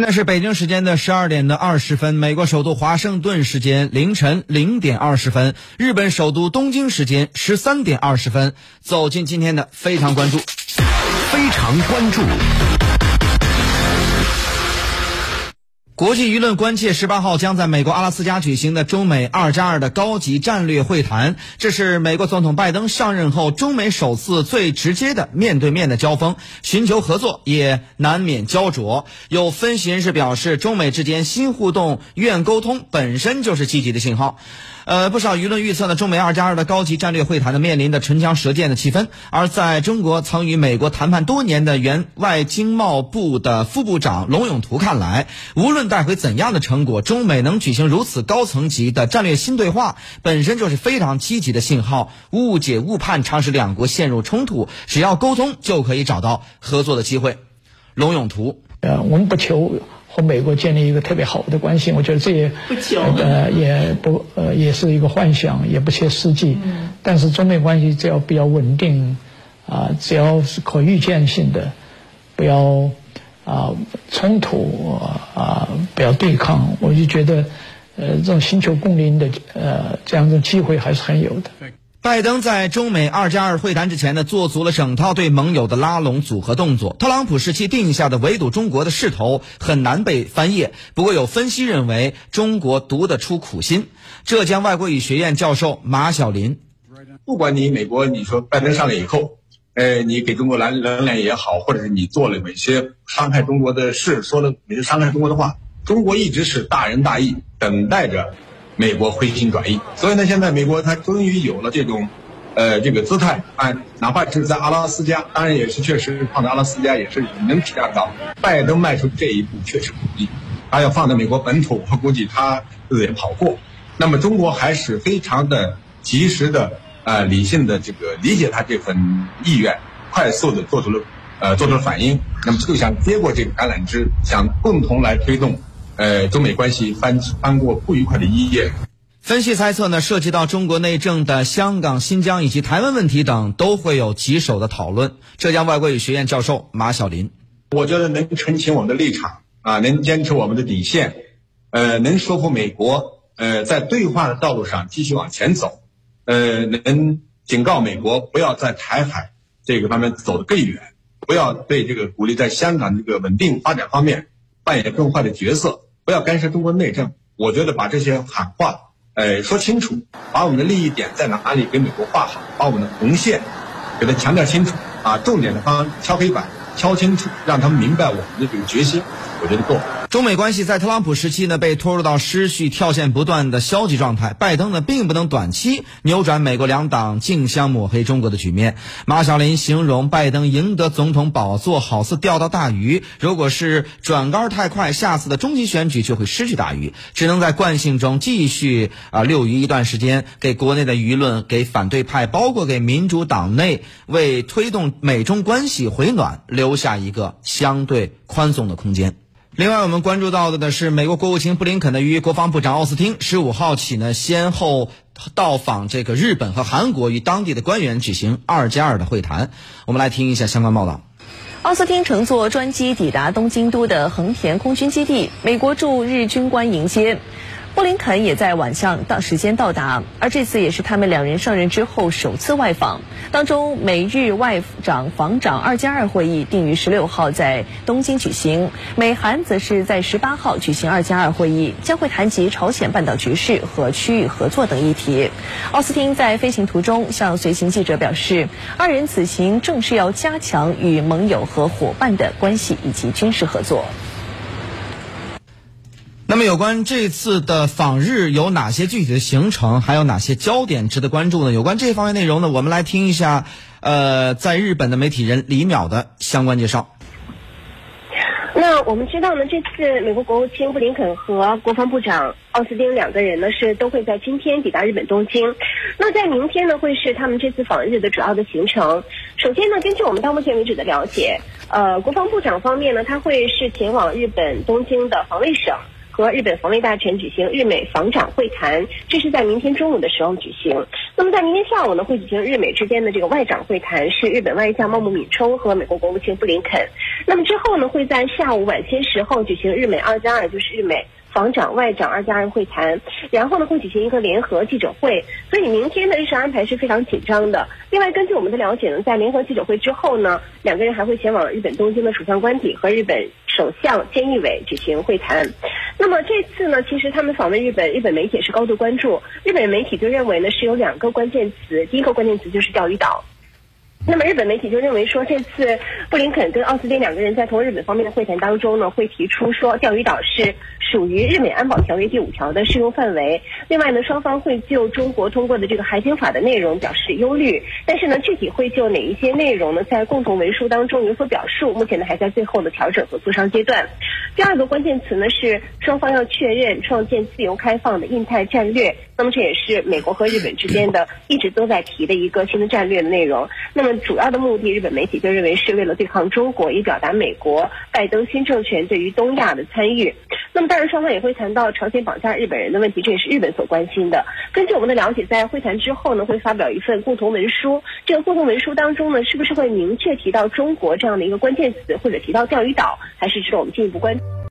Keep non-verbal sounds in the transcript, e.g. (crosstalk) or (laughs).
现在是北京时间的十二点的二十分，美国首都华盛顿时间凌晨零点二十分，日本首都东京时间十三点二十分。走进今天的非常关注，非常关注。国际舆论关切十八号将在美国阿拉斯加举行的中美二加二的高级战略会谈，这是美国总统拜登上任后中美首次最直接的面对面的交锋，寻求合作也难免焦灼。有分析人士表示，中美之间新互动、愿沟通本身就是积极的信号。呃，不少舆论预测呢，中美二加二的高级战略会谈呢，面临的唇枪舌剑的气氛。而在中国曾与美国谈判多年的原外经贸部的副部长龙永图看来，无论带回怎样的成果，中美能举行如此高层级的战略新对话，本身就是非常积极的信号。误解误判常使两国陷入冲突，只要沟通就可以找到合作的机会。龙永图，呃，我们不求。和美国建立一个特别好的关系，我觉得这也呃也不呃也是一个幻想，也不切实际。但是中美关系只要比较稳定，啊，只要是可预见性的，不要啊冲突啊不要对抗，我就觉得呃这种星球共赢的呃这样的机会还是很有的。拜登在中美二加二会谈之前呢，做足了整套对盟友的拉拢组合动作。特朗普时期定下的围堵中国的势头很难被翻页。不过有分析认为，中国读得出苦心。浙江外国语学院教授马晓林，不管你美国你说拜登上来以后，呃，你给中国来能量也好，或者是你做了某些伤害中国的事，说了哪些伤害中国的话，中国一直是大仁大义，等待着。美国回心转意，所以呢，现在美国它终于有了这种，呃，这个姿态啊，哪怕是在阿拉斯加，当然也是确实放在阿拉斯加也是能体谅到，拜登迈出这一步确实不易，他要放在美国本土，我估计他也跑过。那么中国还是非常的及时的，呃，理性的这个理解他这份意愿，快速的做出了，呃，做出了反应，那么就想接过这个橄榄枝，想共同来推动。呃，中美关系翻翻过不愉快的一页。分析猜测呢，涉及到中国内政的香港、新疆以及台湾问题等，都会有棘手的讨论。浙江外国语学院教授马晓林，我觉得能澄清我们的立场啊，能坚持我们的底线，呃，能说服美国，呃，在对话的道路上继续往前走，呃，能警告美国不要在台海这个方面走得更远，不要对这个鼓励在香港这个稳定发展方面扮演更坏的角色。不要干涉中国内政，我觉得把这些喊话，呃，说清楚，把我们的利益点在哪里给美国画好，把我们的红线给它强调清楚，啊，重点的方敲黑板，敲清楚，让他们明白我们的这个决心。我觉得够。中美关系在特朗普时期呢，被拖入到失序、跳线不断的消极状态。拜登呢，并不能短期扭转美国两党竞相抹黑中国的局面。马晓林形容，拜登赢得总统宝座好似钓到大鱼，如果是转杆太快，下次的中期选举就会失去大鱼，只能在惯性中继续啊遛鱼一段时间，给国内的舆论、给反对派，包括给民主党内，为推动美中关系回暖留下一个相对宽松的空间。另外，我们关注到的呢是美国国务卿布林肯呢与国防部长奥斯汀十五号起呢先后到访这个日本和韩国，与当地的官员举行二加二的会谈。我们来听一下相关报道。奥斯汀乘坐专机抵达东京都的横田空军基地，美国驻日军官迎接。布林肯也在晚上到时间到达，而这次也是他们两人上任之后首次外访。当中，美日外长防长二加二会议定于十六号在东京举行，美韩则是在十八号举行二加二会议，将会谈及朝鲜半岛局势和区域合作等议题。奥斯汀在飞行途中向随行记者表示，二人此行正是要加强与盟友和伙伴的关系以及军事合作。那么，有关这次的访日有哪些具体的行程，还有哪些焦点值得关注呢？有关这方面内容呢，我们来听一下，呃，在日本的媒体人李淼的相关介绍。那我们知道呢，这次美国国务卿布林肯和国防部长奥斯汀两个人呢是都会在今天抵达日本东京。那在明天呢，会是他们这次访日的主要的行程。首先呢，根据我们到目前为止的了解，呃，国防部长方面呢，他会是前往日本东京的防卫省。和日本防卫大臣举行日美防长会谈，这是在明天中午的时候举行。那么在明天下午呢，会举行日美之间的这个外长会谈，是日本外相茂木敏充和美国国务卿布林肯。那么之后呢，会在下午晚些时候举行日美二加二，就是日美。防长、外长二加二会谈，然后呢会举行一个联合记者会，所以明天的日程安排是非常紧张的。另外，根据我们的了解呢，在联合记者会之后呢，两个人还会前往日本东京的首相官邸和日本首相菅义伟举行会谈。那么这次呢，其实他们访问日本，日本媒体也是高度关注。日本媒体就认为呢是有两个关键词，第一个关键词就是钓鱼岛。那么日本媒体就认为说，这次布林肯跟奥斯汀两个人在同日本方面的会谈当中呢，会提出说钓鱼岛是属于日美安保条约第五条的适用范围。另外呢，双方会就中国通过的这个海警法的内容表示忧虑，但是呢，具体会就哪一些内容呢，在共同文书当中有所表述，目前呢还在最后的调整和磋商阶段。第二个关键词呢是双方要确认创建自由开放的印太战略。那么这也是美国和日本之间的 (laughs) 一直都在提的一个新的战略的内容。那么主要的目的，日本媒体就认为是为了对抗中国，以表达美国拜登新政权对于东亚的参与。那么当然，双方也会谈到朝鲜绑架日本人的问题，这也是日本所关心的。根据我们的了解，在会谈之后呢，会发表一份共同文书。这个共同文书当中呢，是不是会明确提到中国这样的一个关键词，或者提到钓鱼岛，还是值得我们进一步关注？